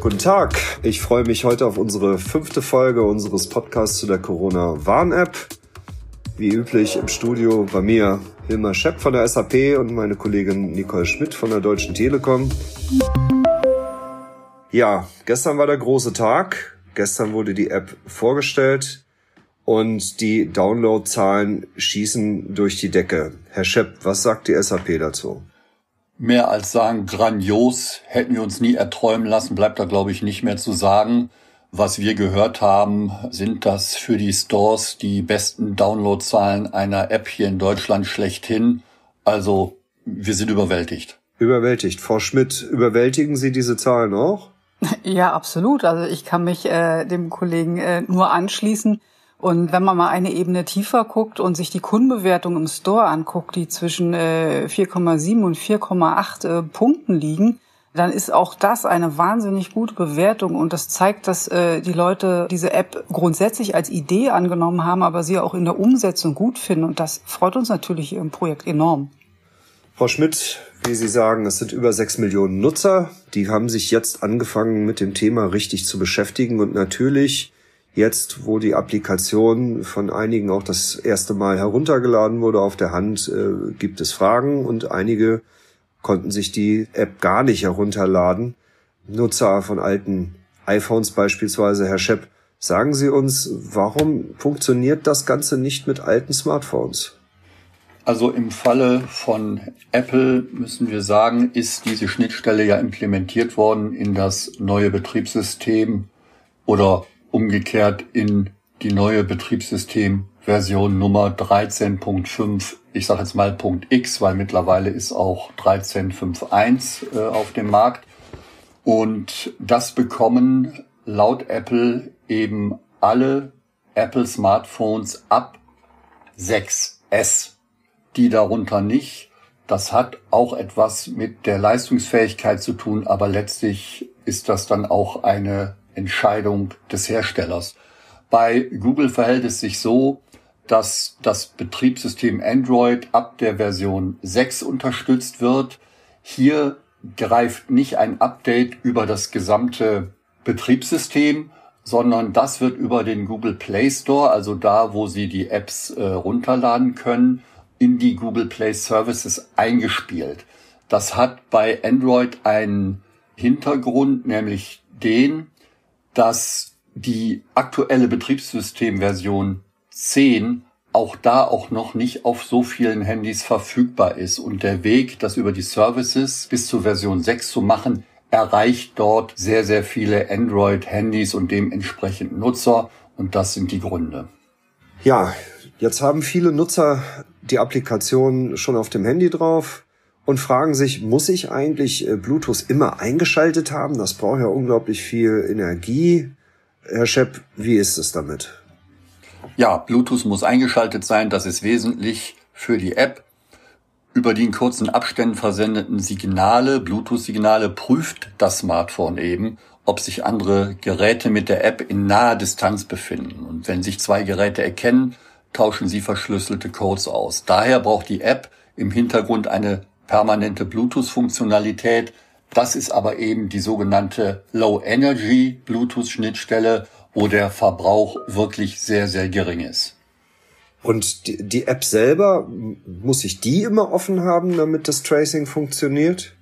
Guten Tag, ich freue mich heute auf unsere fünfte Folge unseres Podcasts zu der Corona-Warn-App. Wie üblich im Studio bei mir Hilmar Schepp von der SAP und meine Kollegin Nicole Schmidt von der Deutschen Telekom. Ja, gestern war der große Tag. Gestern wurde die App vorgestellt und die Downloadzahlen schießen durch die Decke. Herr Schepp, was sagt die SAP dazu? Mehr als sagen, grandios, hätten wir uns nie erträumen lassen, bleibt da, glaube ich, nicht mehr zu sagen. Was wir gehört haben, sind das für die Stores die besten Downloadzahlen einer App hier in Deutschland schlechthin. Also, wir sind überwältigt. Überwältigt. Frau Schmidt, überwältigen Sie diese Zahlen auch? Ja, absolut. Also ich kann mich äh, dem Kollegen äh, nur anschließen. Und wenn man mal eine Ebene tiefer guckt und sich die Kundenbewertung im Store anguckt, die zwischen äh, 4,7 und 4,8 äh, Punkten liegen, dann ist auch das eine wahnsinnig gute Bewertung. Und das zeigt, dass äh, die Leute diese App grundsätzlich als Idee angenommen haben, aber sie auch in der Umsetzung gut finden. Und das freut uns natürlich im Projekt enorm. Frau Schmidt, wie Sie sagen, es sind über sechs Millionen Nutzer, die haben sich jetzt angefangen mit dem Thema richtig zu beschäftigen. Und natürlich Jetzt, wo die Applikation von einigen auch das erste Mal heruntergeladen wurde auf der Hand, äh, gibt es Fragen und einige konnten sich die App gar nicht herunterladen. Nutzer von alten iPhones beispielsweise, Herr Schepp, sagen Sie uns, warum funktioniert das Ganze nicht mit alten Smartphones? Also im Falle von Apple müssen wir sagen, ist diese Schnittstelle ja implementiert worden in das neue Betriebssystem oder umgekehrt in die neue Betriebssystemversion Nummer 13.5, ich sage jetzt mal Punkt X, weil mittlerweile ist auch 13.5.1 äh, auf dem Markt. Und das bekommen laut Apple eben alle Apple Smartphones ab 6S, die darunter nicht. Das hat auch etwas mit der Leistungsfähigkeit zu tun, aber letztlich ist das dann auch eine Entscheidung des Herstellers. Bei Google verhält es sich so, dass das Betriebssystem Android ab der Version 6 unterstützt wird. Hier greift nicht ein Update über das gesamte Betriebssystem, sondern das wird über den Google Play Store, also da, wo Sie die Apps äh, runterladen können, in die Google Play Services eingespielt. Das hat bei Android einen Hintergrund, nämlich den, dass die aktuelle Betriebssystemversion 10 auch da auch noch nicht auf so vielen Handys verfügbar ist. Und der Weg, das über die Services bis zur Version 6 zu machen, erreicht dort sehr, sehr viele Android-Handys und dementsprechend Nutzer. Und das sind die Gründe. Ja, jetzt haben viele Nutzer die Applikation schon auf dem Handy drauf und fragen sich, muss ich eigentlich äh, Bluetooth immer eingeschaltet haben? Das braucht ja unglaublich viel Energie. Herr Schepp, wie ist es damit? Ja, Bluetooth muss eingeschaltet sein. Das ist wesentlich für die App. Über die in kurzen Abständen versendeten Signale, Bluetooth-Signale, prüft das Smartphone eben, ob sich andere Geräte mit der App in naher Distanz befinden. Und wenn sich zwei Geräte erkennen, tauschen sie verschlüsselte Codes aus. Daher braucht die App im Hintergrund eine permanente Bluetooth-Funktionalität. Das ist aber eben die sogenannte Low Energy Bluetooth-Schnittstelle, wo der Verbrauch wirklich sehr, sehr gering ist. Und die, die App selber, muss ich die immer offen haben, damit das Tracing funktioniert?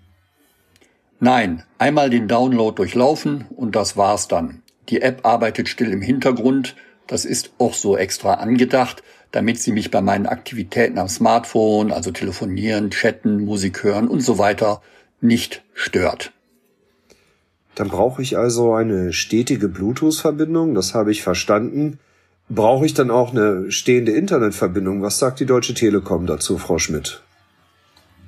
Nein, einmal den Download durchlaufen und das war's dann. Die App arbeitet still im Hintergrund, das ist auch so extra angedacht, damit sie mich bei meinen Aktivitäten am Smartphone, also telefonieren, chatten, Musik hören und so weiter, nicht stört. Dann brauche ich also eine stetige Bluetooth-Verbindung, das habe ich verstanden. Brauche ich dann auch eine stehende Internetverbindung? Was sagt die Deutsche Telekom dazu, Frau Schmidt?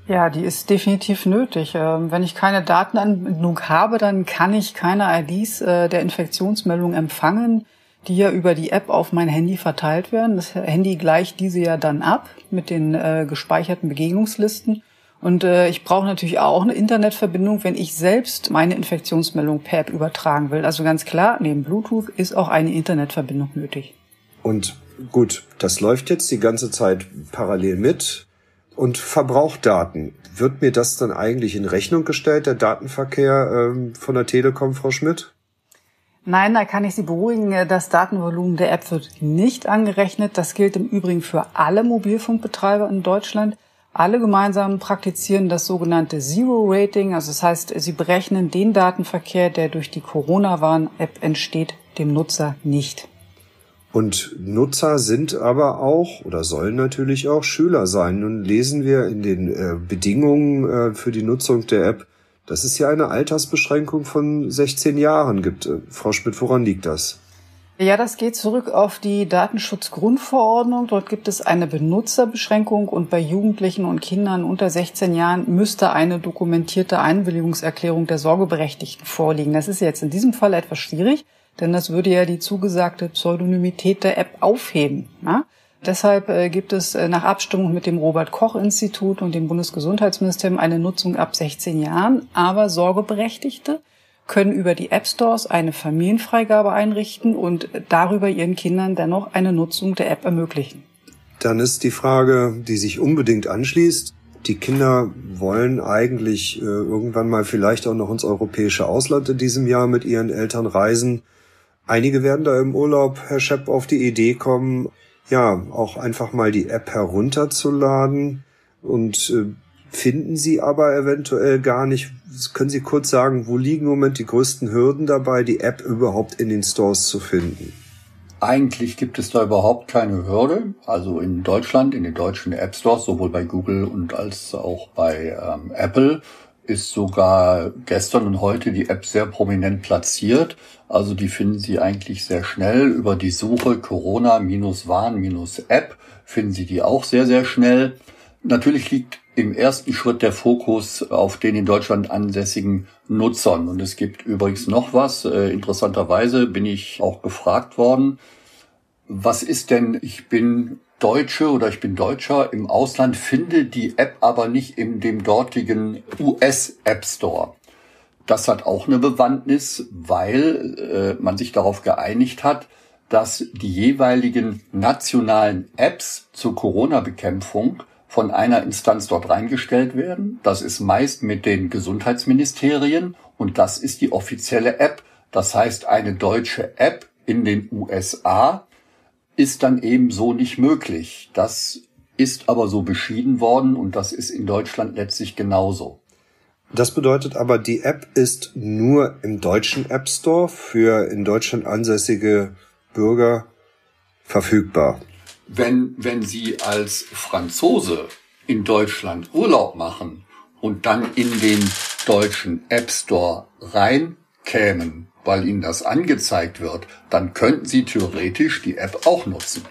Ja, die ist definitiv nötig. Ähm, wenn ich keine Datenanbindung habe, dann kann ich keine IDs äh, der Infektionsmeldung empfangen die ja über die App auf mein Handy verteilt werden. Das Handy gleicht diese ja dann ab mit den äh, gespeicherten Begegnungslisten. Und äh, ich brauche natürlich auch eine Internetverbindung, wenn ich selbst meine Infektionsmeldung per App übertragen will. Also ganz klar, neben Bluetooth ist auch eine Internetverbindung nötig. Und gut, das läuft jetzt die ganze Zeit parallel mit. Und Verbrauchdaten. Wird mir das dann eigentlich in Rechnung gestellt, der Datenverkehr ähm, von der Telekom, Frau Schmidt? Nein, da kann ich Sie beruhigen. Das Datenvolumen der App wird nicht angerechnet. Das gilt im Übrigen für alle Mobilfunkbetreiber in Deutschland. Alle gemeinsam praktizieren das sogenannte Zero Rating. Also das heißt, sie berechnen den Datenverkehr, der durch die Corona-Warn-App entsteht, dem Nutzer nicht. Und Nutzer sind aber auch oder sollen natürlich auch Schüler sein. Nun lesen wir in den äh, Bedingungen äh, für die Nutzung der App, dass es hier eine Altersbeschränkung von 16 Jahren gibt. Äh, Frau Schmidt, woran liegt das? Ja, das geht zurück auf die Datenschutzgrundverordnung. Dort gibt es eine Benutzerbeschränkung und bei Jugendlichen und Kindern unter 16 Jahren müsste eine dokumentierte Einwilligungserklärung der Sorgeberechtigten vorliegen. Das ist jetzt in diesem Fall etwas schwierig, denn das würde ja die zugesagte Pseudonymität der App aufheben. Ja? Deshalb äh, gibt es äh, nach Abstimmung mit dem Robert Koch Institut und dem Bundesgesundheitsministerium eine Nutzung ab 16 Jahren, aber Sorgeberechtigte können über die App Stores eine Familienfreigabe einrichten und darüber ihren Kindern dennoch eine Nutzung der App ermöglichen. Dann ist die Frage, die sich unbedingt anschließt. Die Kinder wollen eigentlich äh, irgendwann mal vielleicht auch noch ins europäische Ausland in diesem Jahr mit ihren Eltern reisen. Einige werden da im Urlaub, Herr Schepp, auf die Idee kommen, ja, auch einfach mal die App herunterzuladen und äh, finden Sie aber eventuell gar nicht. Können Sie kurz sagen, wo liegen im Moment die größten Hürden dabei, die App überhaupt in den Stores zu finden? Eigentlich gibt es da überhaupt keine Hürde. Also in Deutschland, in den deutschen App Stores, sowohl bei Google und als auch bei ähm, Apple, ist sogar gestern und heute die App sehr prominent platziert. Also die finden Sie eigentlich sehr schnell über die Suche Corona-Warn-App finden Sie die auch sehr, sehr schnell. Natürlich liegt im ersten Schritt der Fokus auf den in Deutschland ansässigen Nutzern. Und es gibt übrigens noch was. Äh, interessanterweise bin ich auch gefragt worden, was ist denn, ich bin Deutsche oder ich bin Deutscher im Ausland, finde die App aber nicht in dem dortigen US App Store. Das hat auch eine Bewandtnis, weil äh, man sich darauf geeinigt hat, dass die jeweiligen nationalen Apps zur Corona-Bekämpfung von einer Instanz dort reingestellt werden. Das ist meist mit den Gesundheitsministerien und das ist die offizielle App. Das heißt, eine deutsche App in den USA ist dann eben so nicht möglich. Das ist aber so beschieden worden und das ist in Deutschland letztlich genauso. Das bedeutet aber, die App ist nur im deutschen App Store für in Deutschland ansässige Bürger verfügbar wenn, wenn Sie als Franzose in Deutschland Urlaub machen und dann in den deutschen App Store reinkämen, weil Ihnen das angezeigt wird, dann könnten Sie theoretisch die App auch nutzen.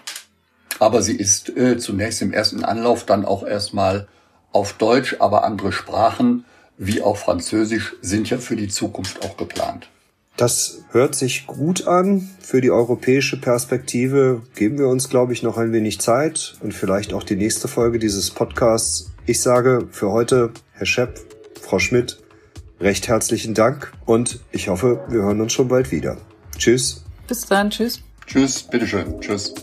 Aber sie ist äh, zunächst im ersten Anlauf dann auch erstmal auf Deutsch, aber andere Sprachen wie auch Französisch sind ja für die Zukunft auch geplant. Das hört sich gut an. Für die europäische Perspektive geben wir uns, glaube ich, noch ein wenig Zeit und vielleicht auch die nächste Folge dieses Podcasts. Ich sage für heute, Herr Schepp, Frau Schmidt, recht herzlichen Dank und ich hoffe, wir hören uns schon bald wieder. Tschüss. Bis dann. Tschüss. Tschüss. Bitteschön. Tschüss.